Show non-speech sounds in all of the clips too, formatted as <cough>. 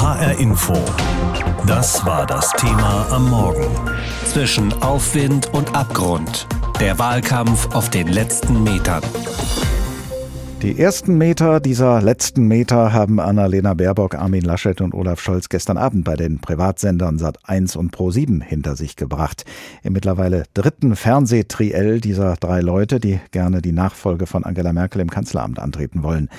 HR Info. Das war das Thema am Morgen. Zwischen Aufwind und Abgrund. Der Wahlkampf auf den letzten Metern. Die ersten Meter dieser letzten Meter haben Annalena Baerbock, Armin Laschet und Olaf Scholz gestern Abend bei den Privatsendern Sat1 und Pro7 hinter sich gebracht. Im mittlerweile dritten Fernsehtriell dieser drei Leute, die gerne die Nachfolge von Angela Merkel im Kanzleramt antreten wollen.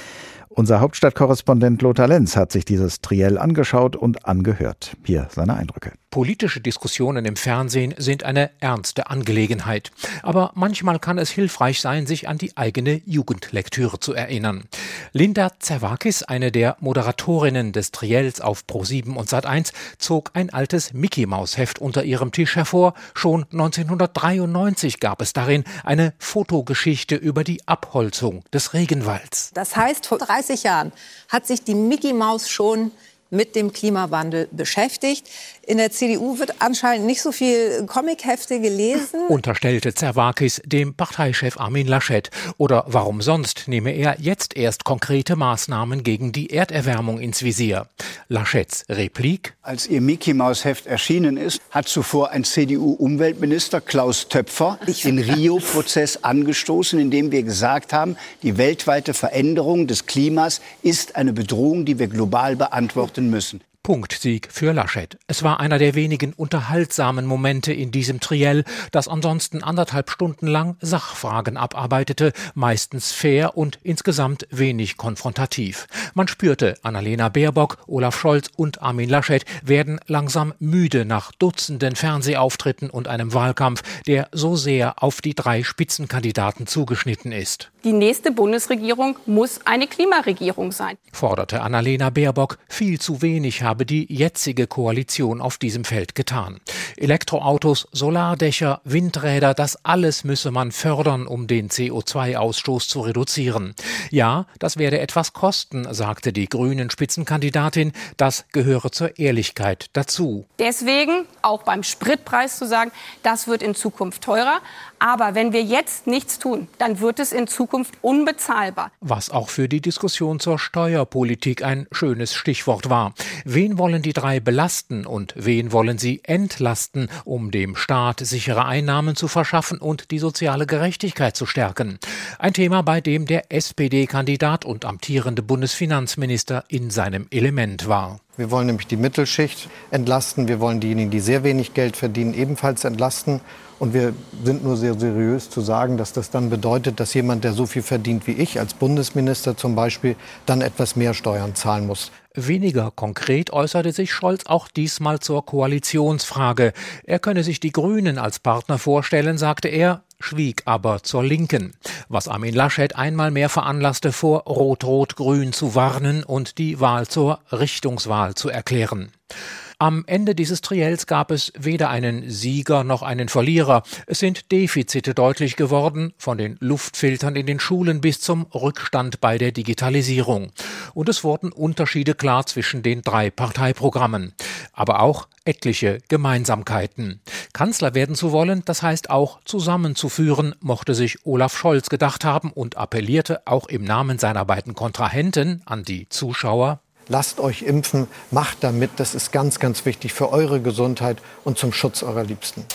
Unser Hauptstadtkorrespondent Lothar Lenz hat sich dieses Triell angeschaut und angehört. Hier seine Eindrücke. Politische Diskussionen im Fernsehen sind eine ernste Angelegenheit. Aber manchmal kann es hilfreich sein, sich an die eigene Jugendlektüre zu erinnern. Linda Zerwakis, eine der Moderatorinnen des Triels auf Pro7 und Sat1, zog ein altes Mickey-Maus-Heft unter ihrem Tisch hervor. Schon 1993 gab es darin eine Fotogeschichte über die Abholzung des Regenwalds. Das heißt, vor 30 Jahren hat sich die Mickey Maus schon mit dem Klimawandel beschäftigt. In der CDU wird anscheinend nicht so viel Comichefte gelesen. Unterstellte Zerwakis dem Parteichef Armin Laschet. Oder warum sonst nehme er jetzt erst konkrete Maßnahmen gegen die Erderwärmung ins Visier? Laschets Replik? Als ihr Mickey Maus Heft erschienen ist, hat zuvor ein CDU-Umweltminister Klaus Töpfer den Rio-Prozess angestoßen, indem wir gesagt haben, die weltweite Veränderung des Klimas ist eine Bedrohung, die wir global beantworten müssen. Punktsieg für Laschet. Es war einer der wenigen unterhaltsamen Momente in diesem Triell, das ansonsten anderthalb Stunden lang Sachfragen abarbeitete, meistens fair und insgesamt wenig konfrontativ. Man spürte, Annalena Baerbock, Olaf Scholz und Armin Laschet werden langsam müde nach Dutzenden Fernsehauftritten und einem Wahlkampf, der so sehr auf die drei Spitzenkandidaten zugeschnitten ist. Die nächste Bundesregierung muss eine Klimaregierung sein, forderte Annalena Baerbock. Viel zu wenig habe die jetzige Koalition auf diesem Feld getan. Elektroautos, Solardächer, Windräder, das alles müsse man fördern, um den CO2-Ausstoß zu reduzieren. Ja, das werde etwas kosten, sagte die grünen Spitzenkandidatin. Das gehöre zur Ehrlichkeit dazu. Deswegen auch beim Spritpreis zu sagen, das wird in Zukunft teurer. Aber wenn wir jetzt nichts tun, dann wird es in Zukunft unbezahlbar. Was auch für die Diskussion zur Steuerpolitik ein schönes Stichwort war. Wen wollen die drei belasten und wen wollen sie entlasten, um dem Staat sichere Einnahmen zu verschaffen und die soziale Gerechtigkeit zu stärken? Ein Thema, bei dem der SPD-Kandidat und amtierende Bundesfinanzminister in seinem Element war. Wir wollen nämlich die Mittelschicht entlasten. Wir wollen diejenigen, die sehr wenig Geld verdienen, ebenfalls entlasten. Und wir sind nur sehr seriös zu sagen, dass das dann bedeutet, dass jemand, der so viel verdient wie ich, als Bundesminister zum Beispiel, dann etwas mehr Steuern zahlen muss. Weniger konkret äußerte sich Scholz auch diesmal zur Koalitionsfrage. Er könne sich die Grünen als Partner vorstellen, sagte er, schwieg aber zur Linken, was Armin Laschet einmal mehr veranlasste, vor Rot-Rot-Grün zu warnen und die Wahl zur Richtungswahl zu erklären. Am Ende dieses Triels gab es weder einen Sieger noch einen Verlierer. Es sind Defizite deutlich geworden, von den Luftfiltern in den Schulen bis zum Rückstand bei der Digitalisierung. Und es wurden Unterschiede klar zwischen den drei Parteiprogrammen. Aber auch etliche Gemeinsamkeiten. Kanzler werden zu wollen, das heißt auch zusammenzuführen, mochte sich Olaf Scholz gedacht haben und appellierte auch im Namen seiner beiden Kontrahenten an die Zuschauer lasst euch impfen, macht damit. Das ist ganz, ganz wichtig für eure Gesundheit und zum Schutz eurer Liebsten.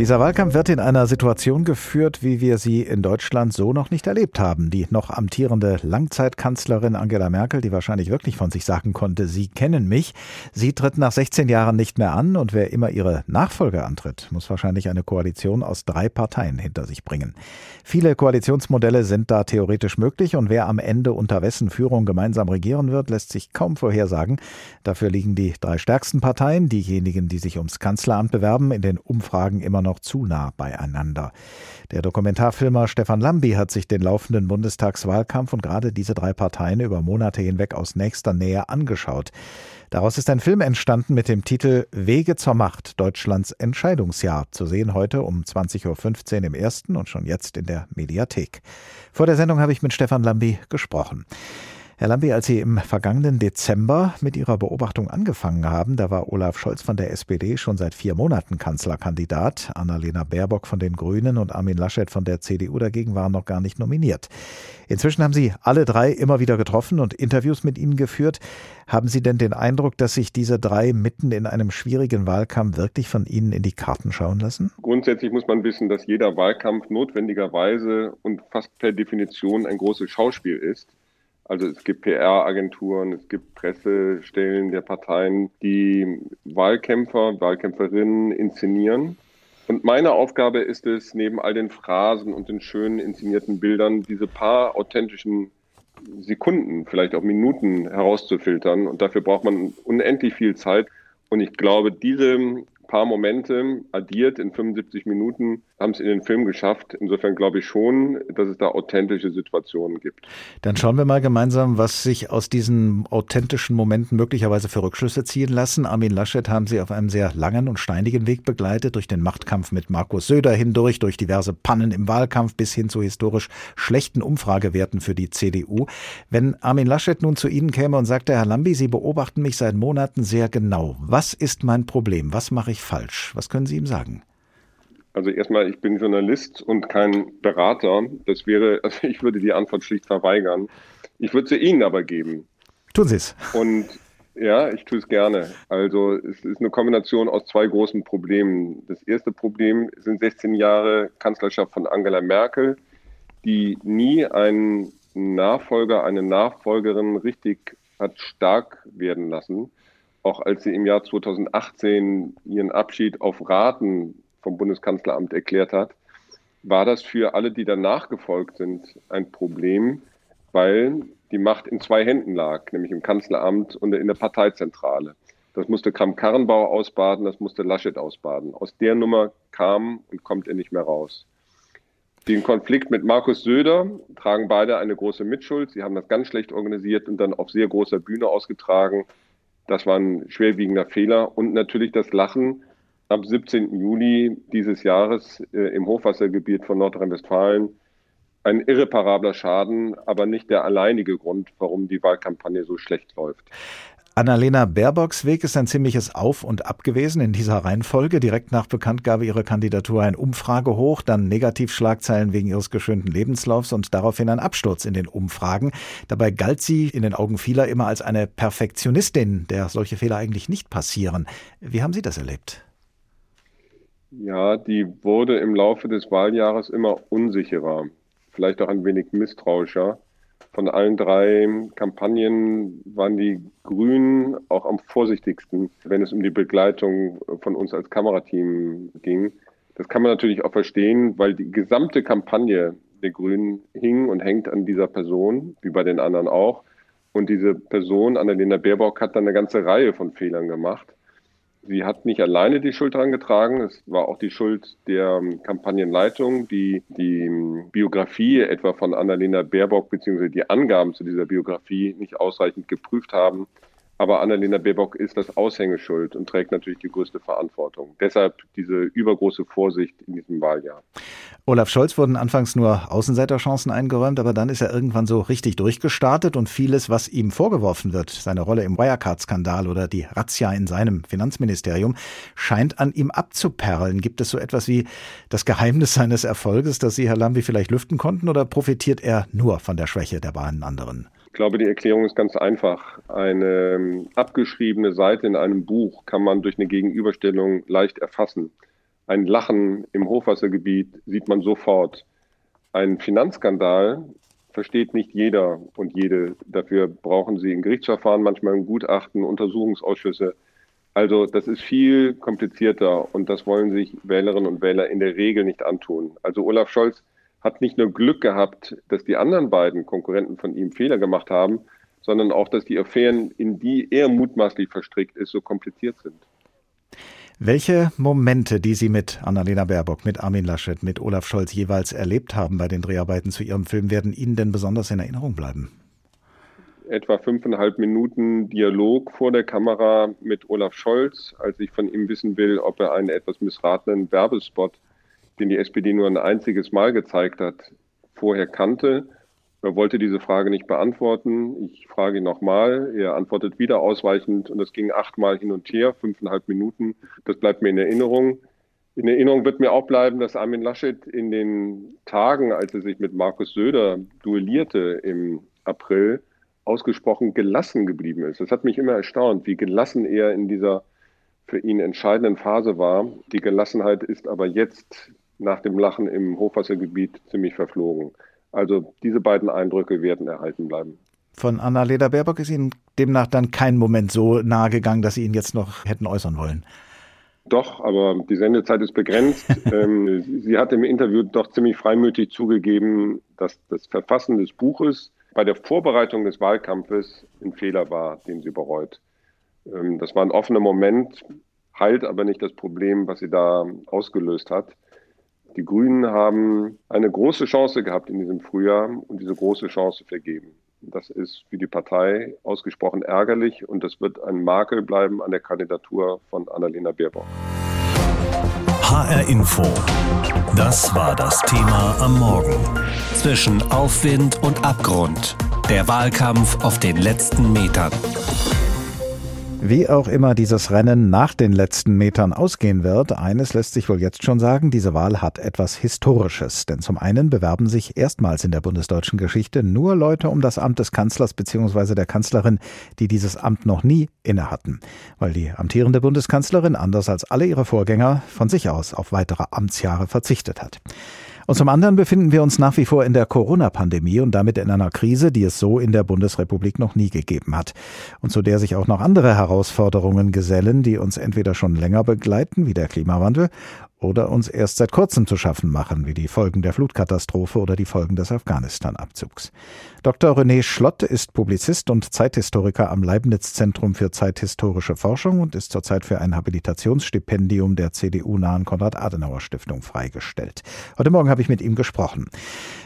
Dieser Wahlkampf wird in einer Situation geführt, wie wir sie in Deutschland so noch nicht erlebt haben. Die noch amtierende Langzeitkanzlerin Angela Merkel, die wahrscheinlich wirklich von sich sagen konnte, Sie kennen mich, sie tritt nach 16 Jahren nicht mehr an und wer immer ihre Nachfolger antritt, muss wahrscheinlich eine Koalition aus drei Parteien hinter sich bringen. Viele Koalitionsmodelle sind da theoretisch möglich und wer am Ende unter wessen Führung gemeinsam regieren wird, lässt sich kaum vorhersagen. Dafür liegen die drei stärksten Parteien, diejenigen, die sich ums Kanzleramt bewerben, in den Umfragen immer noch noch zu nah beieinander. Der Dokumentarfilmer Stefan Lambi hat sich den laufenden Bundestagswahlkampf und gerade diese drei Parteien über Monate hinweg aus nächster Nähe angeschaut. Daraus ist ein Film entstanden mit dem Titel Wege zur Macht, Deutschlands Entscheidungsjahr, zu sehen heute um 20.15 Uhr im ersten und schon jetzt in der Mediathek. Vor der Sendung habe ich mit Stefan Lambi gesprochen. Herr Lambi, als Sie im vergangenen Dezember mit Ihrer Beobachtung angefangen haben, da war Olaf Scholz von der SPD schon seit vier Monaten Kanzlerkandidat. Annalena Baerbock von den Grünen und Armin Laschet von der CDU dagegen waren noch gar nicht nominiert. Inzwischen haben Sie alle drei immer wieder getroffen und Interviews mit ihnen geführt. Haben Sie denn den Eindruck, dass sich diese drei mitten in einem schwierigen Wahlkampf wirklich von Ihnen in die Karten schauen lassen? Grundsätzlich muss man wissen, dass jeder Wahlkampf notwendigerweise und fast per Definition ein großes Schauspiel ist. Also es gibt PR-Agenturen, es gibt Pressestellen der Parteien, die Wahlkämpfer, Wahlkämpferinnen inszenieren. Und meine Aufgabe ist es, neben all den Phrasen und den schönen inszenierten Bildern, diese paar authentischen Sekunden, vielleicht auch Minuten herauszufiltern. Und dafür braucht man unendlich viel Zeit. Und ich glaube, diese paar Momente addiert in 75 Minuten haben es in den Film geschafft. Insofern glaube ich schon, dass es da authentische Situationen gibt. Dann schauen wir mal gemeinsam, was sich aus diesen authentischen Momenten möglicherweise für Rückschlüsse ziehen lassen. Armin Laschet haben Sie auf einem sehr langen und steinigen Weg begleitet, durch den Machtkampf mit Markus Söder hindurch, durch diverse Pannen im Wahlkampf bis hin zu historisch schlechten Umfragewerten für die CDU. Wenn Armin Laschet nun zu Ihnen käme und sagte, Herr Lambi, Sie beobachten mich seit Monaten sehr genau. Was ist mein Problem? Was mache ich völlig falsch? Was können Sie ihm sagen? Also erstmal, ich bin Journalist und kein Berater. Das wäre, <laughs> also ich würde die Antwort schlicht verweigern. Ich würde sie Ihnen aber geben. Tun Sie es. Und ja, ich tue es gerne. Also es ist eine Kombination aus zwei großen Problemen. Das erste Problem sind 16 Jahre Kanzlerschaft von Angela Merkel, die nie einen Nachfolger, eine Nachfolgerin richtig hat stark werden lassen auch als sie im Jahr 2018 ihren Abschied auf Raten vom Bundeskanzleramt erklärt hat, war das für alle, die danach gefolgt sind, ein Problem, weil die Macht in zwei Händen lag, nämlich im Kanzleramt und in der Parteizentrale. Das musste Kram-Karrenbauer ausbaden, das musste Laschet ausbaden. Aus der Nummer kam und kommt er nicht mehr raus. Den Konflikt mit Markus Söder tragen beide eine große Mitschuld. Sie haben das ganz schlecht organisiert und dann auf sehr großer Bühne ausgetragen. Das war ein schwerwiegender Fehler. Und natürlich das Lachen am 17. Juli dieses Jahres äh, im Hochwassergebiet von Nordrhein-Westfalen. Ein irreparabler Schaden, aber nicht der alleinige Grund, warum die Wahlkampagne so schlecht läuft. Annalena Baerbocks Weg ist ein ziemliches Auf und Ab gewesen in dieser Reihenfolge. Direkt nach Bekanntgabe ihrer Kandidatur ein Umfragehoch, dann Negativschlagzeilen wegen ihres geschönten Lebenslaufs und daraufhin ein Absturz in den Umfragen. Dabei galt sie in den Augen vieler immer als eine Perfektionistin, der solche Fehler eigentlich nicht passieren. Wie haben Sie das erlebt? Ja, die wurde im Laufe des Wahljahres immer unsicherer, vielleicht auch ein wenig misstrauischer. Von allen drei Kampagnen waren die Grünen auch am vorsichtigsten, wenn es um die Begleitung von uns als Kamerateam ging. Das kann man natürlich auch verstehen, weil die gesamte Kampagne der Grünen hing und hängt an dieser Person, wie bei den anderen auch. Und diese Person, Annalena Baerbock, hat dann eine ganze Reihe von Fehlern gemacht. Sie hat nicht alleine die Schuld daran getragen. Es war auch die Schuld der ähm, Kampagnenleitung, die die ähm, Biografie etwa von Annalena Baerbock bzw. die Angaben zu dieser Biografie nicht ausreichend geprüft haben. Aber Annalena Baerbock ist das Aushängeschuld und trägt natürlich die größte Verantwortung. Deshalb diese übergroße Vorsicht in diesem Wahljahr. Olaf Scholz wurden anfangs nur Außenseiterchancen eingeräumt, aber dann ist er irgendwann so richtig durchgestartet und vieles, was ihm vorgeworfen wird, seine Rolle im Wirecard-Skandal oder die Razzia in seinem Finanzministerium, scheint an ihm abzuperlen. Gibt es so etwas wie das Geheimnis seines Erfolges, das Sie, Herr Lambi, vielleicht lüften konnten oder profitiert er nur von der Schwäche der beiden anderen? Ich glaube, die Erklärung ist ganz einfach. Eine ähm, abgeschriebene Seite in einem Buch kann man durch eine Gegenüberstellung leicht erfassen. Ein Lachen im Hochwassergebiet sieht man sofort. Ein Finanzskandal versteht nicht jeder und jede. Dafür brauchen sie ein Gerichtsverfahren, manchmal ein Gutachten, Untersuchungsausschüsse. Also das ist viel komplizierter und das wollen sich Wählerinnen und Wähler in der Regel nicht antun. Also Olaf Scholz hat nicht nur Glück gehabt, dass die anderen beiden Konkurrenten von ihm Fehler gemacht haben, sondern auch, dass die Affären, in die er mutmaßlich verstrickt ist, so kompliziert sind. Welche Momente, die Sie mit Annalena Baerbock, mit Armin Laschet, mit Olaf Scholz jeweils erlebt haben bei den Dreharbeiten zu Ihrem Film, werden Ihnen denn besonders in Erinnerung bleiben? Etwa fünfeinhalb Minuten Dialog vor der Kamera mit Olaf Scholz, als ich von ihm wissen will, ob er einen etwas missratenen Werbespot den die SPD nur ein einziges Mal gezeigt hat, vorher kannte Er wollte diese Frage nicht beantworten. Ich frage ihn nochmal. Er antwortet wieder ausweichend und es ging achtmal hin und her, fünfeinhalb Minuten. Das bleibt mir in Erinnerung. In Erinnerung wird mir auch bleiben, dass Armin Laschet in den Tagen, als er sich mit Markus Söder duellierte im April, ausgesprochen gelassen geblieben ist. Das hat mich immer erstaunt, wie gelassen er in dieser für ihn entscheidenden Phase war. Die Gelassenheit ist aber jetzt nach dem Lachen im Hochwassergebiet ziemlich verflogen. Also diese beiden Eindrücke werden erhalten bleiben. Von Annalena Baerbock ist Ihnen demnach dann kein Moment so nahe gegangen, dass Sie ihn jetzt noch hätten äußern wollen. Doch, aber die Sendezeit ist begrenzt. <laughs> ähm, sie hat im Interview doch ziemlich freimütig zugegeben, dass das Verfassen des Buches bei der Vorbereitung des Wahlkampfes ein Fehler war, den sie bereut. Ähm, das war ein offener Moment, heilt aber nicht das Problem, was sie da ausgelöst hat. Die Grünen haben eine große Chance gehabt in diesem Frühjahr und diese große Chance vergeben. Das ist für die Partei ausgesprochen ärgerlich und das wird ein Makel bleiben an der Kandidatur von Annalena Baerbock. HR Info. Das war das Thema am Morgen. Zwischen Aufwind und Abgrund. Der Wahlkampf auf den letzten Metern. Wie auch immer dieses Rennen nach den letzten Metern ausgehen wird, eines lässt sich wohl jetzt schon sagen, diese Wahl hat etwas Historisches. Denn zum einen bewerben sich erstmals in der bundesdeutschen Geschichte nur Leute um das Amt des Kanzlers bzw. der Kanzlerin, die dieses Amt noch nie inne hatten. Weil die amtierende Bundeskanzlerin, anders als alle ihre Vorgänger, von sich aus auf weitere Amtsjahre verzichtet hat. Und zum anderen befinden wir uns nach wie vor in der Corona-Pandemie und damit in einer Krise, die es so in der Bundesrepublik noch nie gegeben hat. Und zu der sich auch noch andere Herausforderungen gesellen, die uns entweder schon länger begleiten, wie der Klimawandel, oder uns erst seit kurzem zu schaffen machen, wie die Folgen der Flutkatastrophe oder die Folgen des Afghanistan-Abzugs. Dr. René Schlott ist Publizist und Zeithistoriker am Leibniz-Zentrum für zeithistorische Forschung und ist zurzeit für ein Habilitationsstipendium der CDU-nahen Konrad-Adenauer-Stiftung freigestellt. Heute Morgen habe ich mit ihm gesprochen.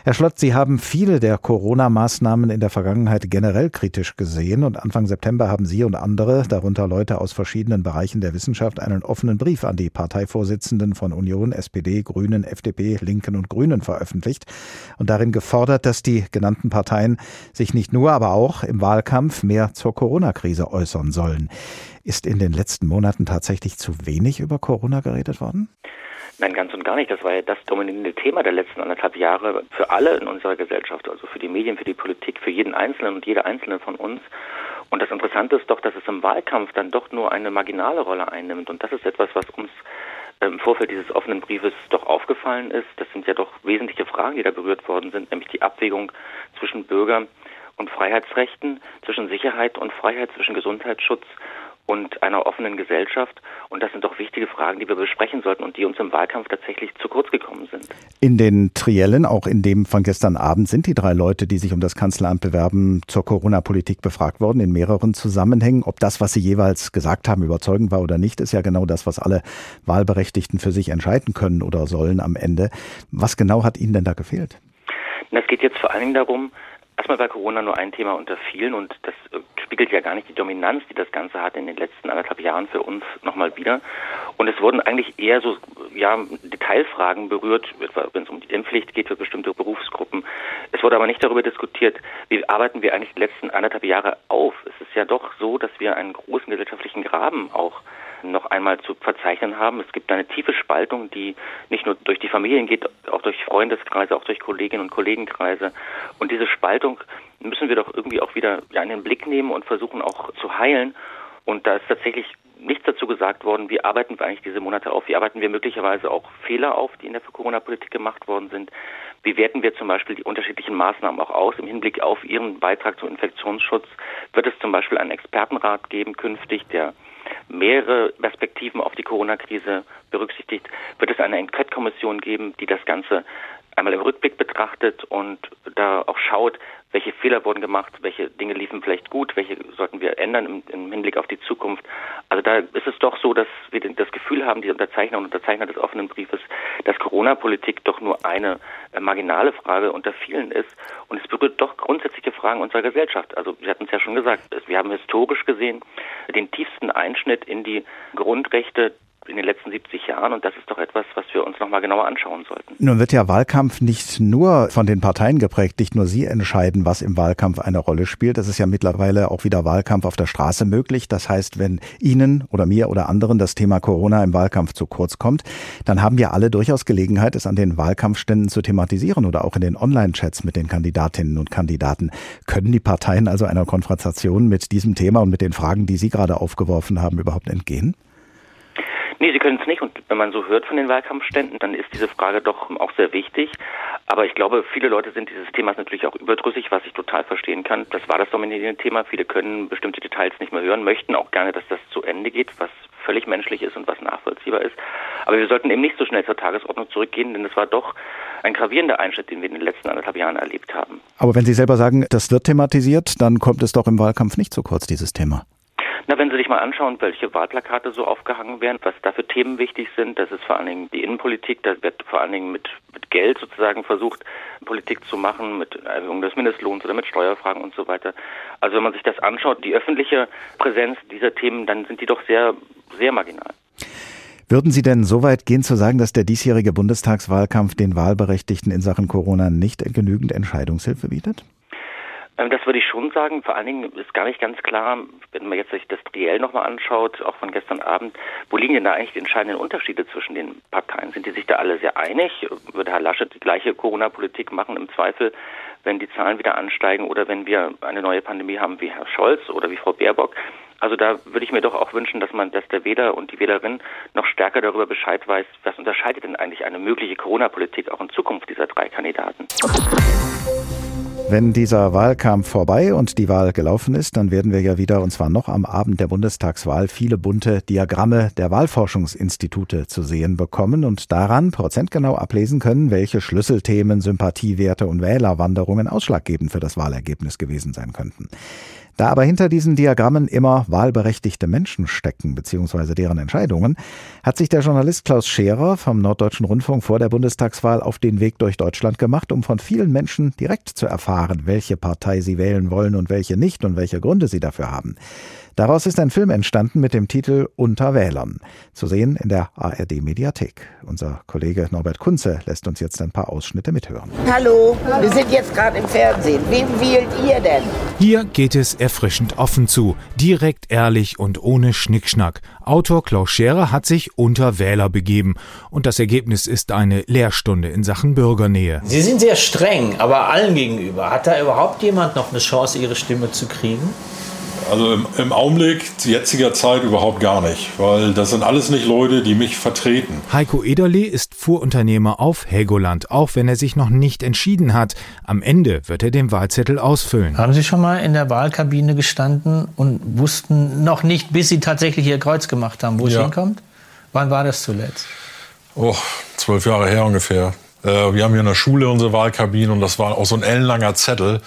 Herr Schlott, Sie haben viele der Corona-Maßnahmen in der Vergangenheit generell kritisch gesehen und Anfang September haben Sie und andere, darunter Leute aus verschiedenen Bereichen der Wissenschaft, einen offenen Brief an die Parteivorsitzenden von Union, SPD, Grünen, FDP, Linken und Grünen veröffentlicht und darin gefordert, dass die genannten Parteien sich nicht nur, aber auch im Wahlkampf mehr zur Corona-Krise äußern sollen. Ist in den letzten Monaten tatsächlich zu wenig über Corona geredet worden? Nein, ganz und gar nicht. Das war ja das dominierende Thema der letzten anderthalb Jahre für alle in unserer Gesellschaft, also für die Medien, für die Politik, für jeden Einzelnen und jede Einzelne von uns. Und das Interessante ist doch, dass es im Wahlkampf dann doch nur eine marginale Rolle einnimmt. Und das ist etwas, was uns im Vorfeld dieses offenen Briefes doch aufgefallen ist. Das sind ja doch wesentliche Fragen, die da berührt worden sind, nämlich die Abwägung zwischen Bürger und Freiheitsrechten, zwischen Sicherheit und Freiheit, zwischen Gesundheitsschutz und einer offenen Gesellschaft. Und das sind doch wichtige Fragen, die wir besprechen sollten und die uns im Wahlkampf tatsächlich zu kurz gekommen sind. In den Triellen, auch in dem von gestern Abend, sind die drei Leute, die sich um das Kanzleramt bewerben, zur Corona-Politik befragt worden, in mehreren Zusammenhängen. Ob das, was sie jeweils gesagt haben, überzeugend war oder nicht, ist ja genau das, was alle Wahlberechtigten für sich entscheiden können oder sollen am Ende. Was genau hat Ihnen denn da gefehlt? Es geht jetzt vor allen Dingen darum, Erstmal war Corona nur ein Thema unter vielen und das äh, spiegelt ja gar nicht die Dominanz, die das Ganze hat in den letzten anderthalb Jahren für uns nochmal wieder. Und es wurden eigentlich eher so ja, Detailfragen berührt, etwa wenn es um die Impfpflicht geht für bestimmte Berufsgruppen. Es wurde aber nicht darüber diskutiert, wie arbeiten wir eigentlich die letzten anderthalb Jahre auf. Es ist ja doch so, dass wir einen großen gesellschaftlichen Graben auch noch einmal zu verzeichnen haben. Es gibt eine tiefe Spaltung, die nicht nur durch die Familien geht, auch durch Freundeskreise, auch durch Kolleginnen und Kollegenkreise. Und diese Spaltung müssen wir doch irgendwie auch wieder in den Blick nehmen und versuchen auch zu heilen. Und da ist tatsächlich nichts dazu gesagt worden, wie arbeiten wir eigentlich diese Monate auf, wie arbeiten wir möglicherweise auch Fehler auf, die in der Corona-Politik gemacht worden sind, wie werten wir zum Beispiel die unterschiedlichen Maßnahmen auch aus im Hinblick auf ihren Beitrag zum Infektionsschutz, wird es zum Beispiel einen Expertenrat geben künftig, der mehrere Perspektiven auf die Corona-Krise berücksichtigt, wird es eine Enquete-Kommission geben, die das Ganze einmal im Rückblick betrachtet und da auch schaut, welche Fehler wurden gemacht, welche Dinge liefen vielleicht gut, welche sollten wir ändern im, im, Hinblick auf die Zukunft. Also da ist es doch so, dass wir das Gefühl haben, die Unterzeichner und Unterzeichner des offenen Briefes, dass Corona-Politik doch nur eine äh, marginale Frage unter vielen ist und es berührt doch grundsätzliche Fragen unserer Gesellschaft. Also Sie hatten es ja schon gesagt, wir haben historisch gesehen den tiefsten Einschnitt in die Grundrechte in den letzten 70 Jahren. Und das ist doch etwas, was wir uns nochmal genauer anschauen sollten. Nun wird ja Wahlkampf nicht nur von den Parteien geprägt, nicht nur sie entscheiden, was im Wahlkampf eine Rolle spielt. Es ist ja mittlerweile auch wieder Wahlkampf auf der Straße möglich. Das heißt, wenn Ihnen oder mir oder anderen das Thema Corona im Wahlkampf zu kurz kommt, dann haben wir alle durchaus Gelegenheit, es an den Wahlkampfständen zu thematisieren oder auch in den Online-Chats mit den Kandidatinnen und Kandidaten. Können die Parteien also einer Konfrontation mit diesem Thema und mit den Fragen, die Sie gerade aufgeworfen haben, überhaupt entgehen? Nee, sie können es nicht. Und wenn man so hört von den Wahlkampfständen, dann ist diese Frage doch auch sehr wichtig. Aber ich glaube, viele Leute sind dieses Themas natürlich auch überdrüssig, was ich total verstehen kann. Das war das dominierende Thema. Viele können bestimmte Details nicht mehr hören, möchten auch gerne, dass das zu Ende geht, was völlig menschlich ist und was nachvollziehbar ist. Aber wir sollten eben nicht so schnell zur Tagesordnung zurückgehen, denn es war doch ein gravierender Einschnitt, den wir in den letzten anderthalb Jahren erlebt haben. Aber wenn Sie selber sagen, das wird thematisiert, dann kommt es doch im Wahlkampf nicht zu kurz, dieses Thema. Na, wenn Sie sich mal anschauen, welche Wahlplakate so aufgehangen werden, was da für Themen wichtig sind, das ist vor allen Dingen die Innenpolitik, da wird vor allen Dingen mit, mit Geld sozusagen versucht, Politik zu machen, mit Erhöhung des Mindestlohns oder mit Steuerfragen und so weiter. Also wenn man sich das anschaut, die öffentliche Präsenz dieser Themen, dann sind die doch sehr, sehr marginal. Würden Sie denn so weit gehen zu sagen, dass der diesjährige Bundestagswahlkampf den Wahlberechtigten in Sachen Corona nicht genügend Entscheidungshilfe bietet? Ähm, das würde ich schon sagen. Vor allen Dingen ist gar nicht ganz klar, wenn man jetzt sich das Triell nochmal anschaut, auch von gestern Abend, wo liegen denn da eigentlich die entscheidenden Unterschiede zwischen den Parteien? Sind die sich da alle sehr einig? Würde Herr Laschet die gleiche Corona-Politik machen im Zweifel, wenn die Zahlen wieder ansteigen oder wenn wir eine neue Pandemie haben wie Herr Scholz oder wie Frau Baerbock? Also da würde ich mir doch auch wünschen, dass man, dass der Wähler und die Wählerin noch stärker darüber Bescheid weiß, was unterscheidet denn eigentlich eine mögliche Corona-Politik auch in Zukunft dieser drei Kandidaten. Wenn dieser Wahlkampf vorbei und die Wahl gelaufen ist, dann werden wir ja wieder, und zwar noch am Abend der Bundestagswahl, viele bunte Diagramme der Wahlforschungsinstitute zu sehen bekommen und daran prozentgenau ablesen können, welche Schlüsselthemen, Sympathiewerte und Wählerwanderungen ausschlaggebend für das Wahlergebnis gewesen sein könnten. Da aber hinter diesen Diagrammen immer wahlberechtigte Menschen stecken, beziehungsweise deren Entscheidungen, hat sich der Journalist Klaus Scherer vom Norddeutschen Rundfunk vor der Bundestagswahl auf den Weg durch Deutschland gemacht, um von vielen Menschen direkt zu erfahren, welche Partei sie wählen wollen und welche nicht und welche Gründe sie dafür haben. Daraus ist ein Film entstanden mit dem Titel Unter Wählern, zu sehen in der ARD Mediathek. Unser Kollege Norbert Kunze lässt uns jetzt ein paar Ausschnitte mithören. Hallo, wir sind jetzt gerade im Fernsehen. Wen wählt ihr denn? Hier geht es erfrischend offen zu, direkt ehrlich und ohne Schnickschnack. Autor Klaus Scherer hat sich unter Wähler begeben und das Ergebnis ist eine Lehrstunde in Sachen Bürgernähe. Sie sind sehr streng, aber allen gegenüber. Hat da überhaupt jemand noch eine Chance, ihre Stimme zu kriegen? Also im, im, Augenblick, zu jetziger Zeit überhaupt gar nicht, weil das sind alles nicht Leute, die mich vertreten. Heiko Ederle ist Fuhrunternehmer auf Helgoland, auch wenn er sich noch nicht entschieden hat. Am Ende wird er den Wahlzettel ausfüllen. Haben Sie schon mal in der Wahlkabine gestanden und wussten noch nicht, bis Sie tatsächlich Ihr Kreuz gemacht haben, wo ja. es hinkommt? Wann war das zuletzt? Oh, zwölf Jahre her ungefähr. Äh, wir haben hier in der Schule unsere Wahlkabine und das war auch so ein ellenlanger Zettel.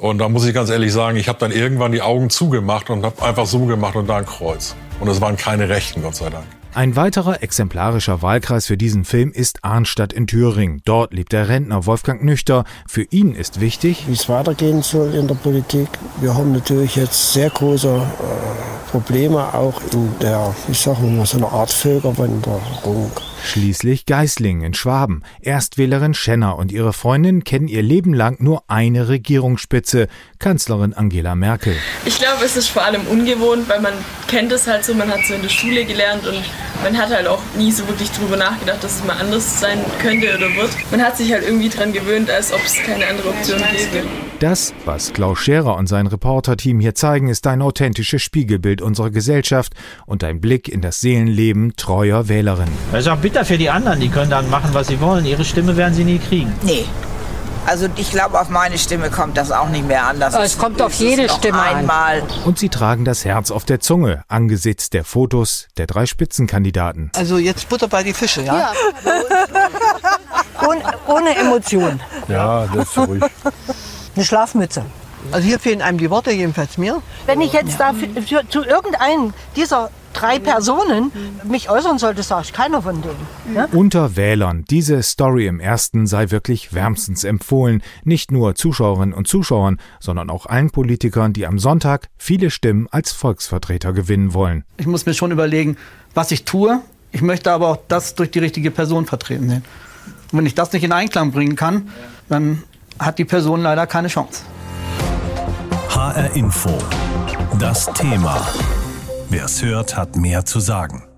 Und da muss ich ganz ehrlich sagen, ich habe dann irgendwann die Augen zugemacht und habe einfach so gemacht und da ein Kreuz. Und es waren keine Rechten, Gott sei Dank. Ein weiterer exemplarischer Wahlkreis für diesen Film ist Arnstadt in Thüringen. Dort lebt der Rentner Wolfgang Nüchter. Für ihn ist wichtig, wie es weitergehen soll in der Politik. Wir haben natürlich jetzt sehr große äh, Probleme auch in der, ich sag mal, so einer Art Völkerwanderung. Schließlich Geislingen in Schwaben. Erstwählerin Schenner und ihre Freundin kennen ihr Leben lang nur eine Regierungsspitze, Kanzlerin Angela Merkel. Ich glaube, es ist vor allem ungewohnt, weil man kennt es halt so, man hat so in der Schule gelernt und man hat halt auch nie so wirklich drüber nachgedacht, dass es mal anders sein könnte oder wird. Man hat sich halt irgendwie dran gewöhnt, als ob es keine andere Option gäbe. Das, was Klaus Scherer und sein Reporterteam hier zeigen, ist ein authentisches Spiegelbild unserer Gesellschaft und ein Blick in das Seelenleben treuer Wählerinnen. Das ist auch bitter für die anderen, die können dann machen, was sie wollen. Ihre Stimme werden sie nie kriegen. Nee, also ich glaube, auf meine Stimme kommt das auch nicht mehr an. Das es kommt auf jede Stimme einmal. Und sie tragen das Herz auf der Zunge angesichts der Fotos der drei Spitzenkandidaten. Also jetzt Butter bei die Fische, ja? ja. <laughs> ohne, ohne Emotion. Ja, das ist ruhig. Eine Schlafmütze. Also hier fehlen einem die Worte, jedenfalls mir. Wenn ich jetzt ja. da für, für, zu irgendeinem dieser drei Personen mich äußern sollte, sage ich keiner von denen. Ne? Unter Wählern. Diese Story im ersten sei wirklich wärmstens empfohlen. Nicht nur Zuschauerinnen und Zuschauern, sondern auch allen Politikern, die am Sonntag viele Stimmen als Volksvertreter gewinnen wollen. Ich muss mir schon überlegen, was ich tue, Ich möchte aber auch das durch die richtige Person vertreten sehen. Und wenn ich das nicht in Einklang bringen kann, dann hat die Person leider keine Chance. HR Info. Das Thema. Wer es hört, hat mehr zu sagen.